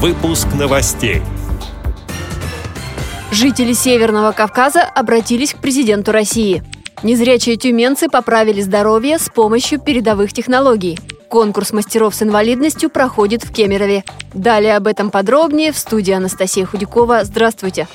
Выпуск новостей. Жители Северного Кавказа обратились к президенту России. Незрячие тюменцы поправили здоровье с помощью передовых технологий. Конкурс мастеров с инвалидностью проходит в Кемерове. Далее об этом подробнее в студии Анастасия Худякова. Здравствуйте.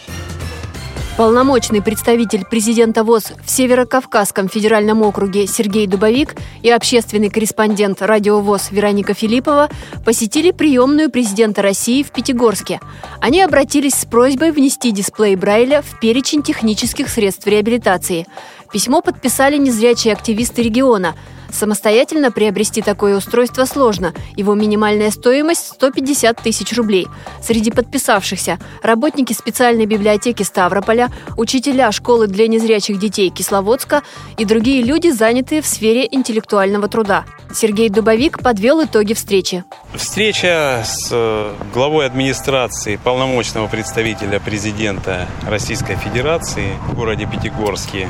Полномочный представитель президента ВОЗ в Северо-Кавказском федеральном округе Сергей Дубовик и общественный корреспондент радио ВОЗ Вероника Филиппова посетили приемную президента России в Пятигорске. Они обратились с просьбой внести дисплей Брайля в перечень технических средств реабилитации. Письмо подписали незрячие активисты региона – Самостоятельно приобрести такое устройство сложно. Его минимальная стоимость – 150 тысяч рублей. Среди подписавшихся – работники специальной библиотеки Ставрополя, учителя школы для незрячих детей Кисловодска и другие люди, занятые в сфере интеллектуального труда. Сергей Дубовик подвел итоги встречи. Встреча с э, главой администрации полномочного представителя президента Российской Федерации в городе Пятигорске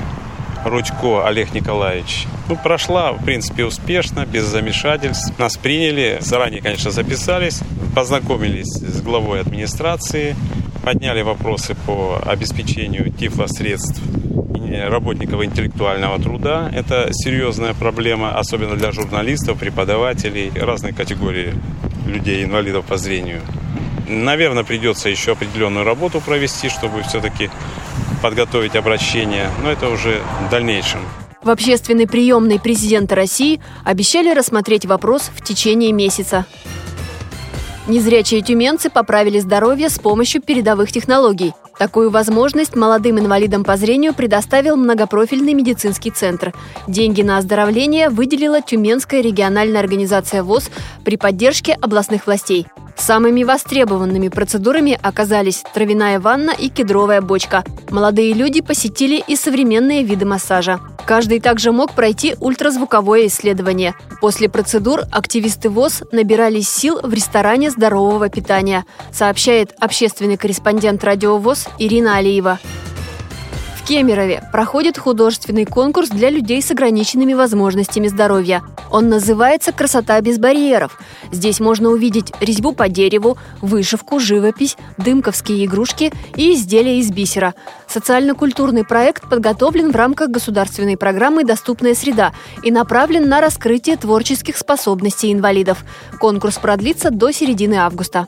Рудько Олег Николаевич. Ну, прошла, в принципе, успешно, без замешательств. Нас приняли, заранее, конечно, записались, познакомились с главой администрации, подняли вопросы по обеспечению тифлосредств работников интеллектуального труда. Это серьезная проблема, особенно для журналистов, преподавателей, разной категории людей, инвалидов по зрению. Наверное, придется еще определенную работу провести, чтобы все-таки подготовить обращение, но это уже в дальнейшем. В общественной приемной президента России обещали рассмотреть вопрос в течение месяца. Незрячие тюменцы поправили здоровье с помощью передовых технологий. Такую возможность молодым инвалидам по зрению предоставил многопрофильный медицинский центр. Деньги на оздоровление выделила Тюменская региональная организация ВОЗ при поддержке областных властей. Самыми востребованными процедурами оказались травяная ванна и кедровая бочка. Молодые люди посетили и современные виды массажа. Каждый также мог пройти ультразвуковое исследование. После процедур активисты ВОЗ набирались сил в ресторане здорового питания, сообщает общественный корреспондент радио ВОЗ Ирина Алиева. В Кемерове проходит художественный конкурс для людей с ограниченными возможностями здоровья. Он называется «Красота без барьеров». Здесь можно увидеть резьбу по дереву, вышивку, живопись, дымковские игрушки и изделия из бисера. Социально-культурный проект подготовлен в рамках государственной программы «Доступная среда» и направлен на раскрытие творческих способностей инвалидов. Конкурс продлится до середины августа.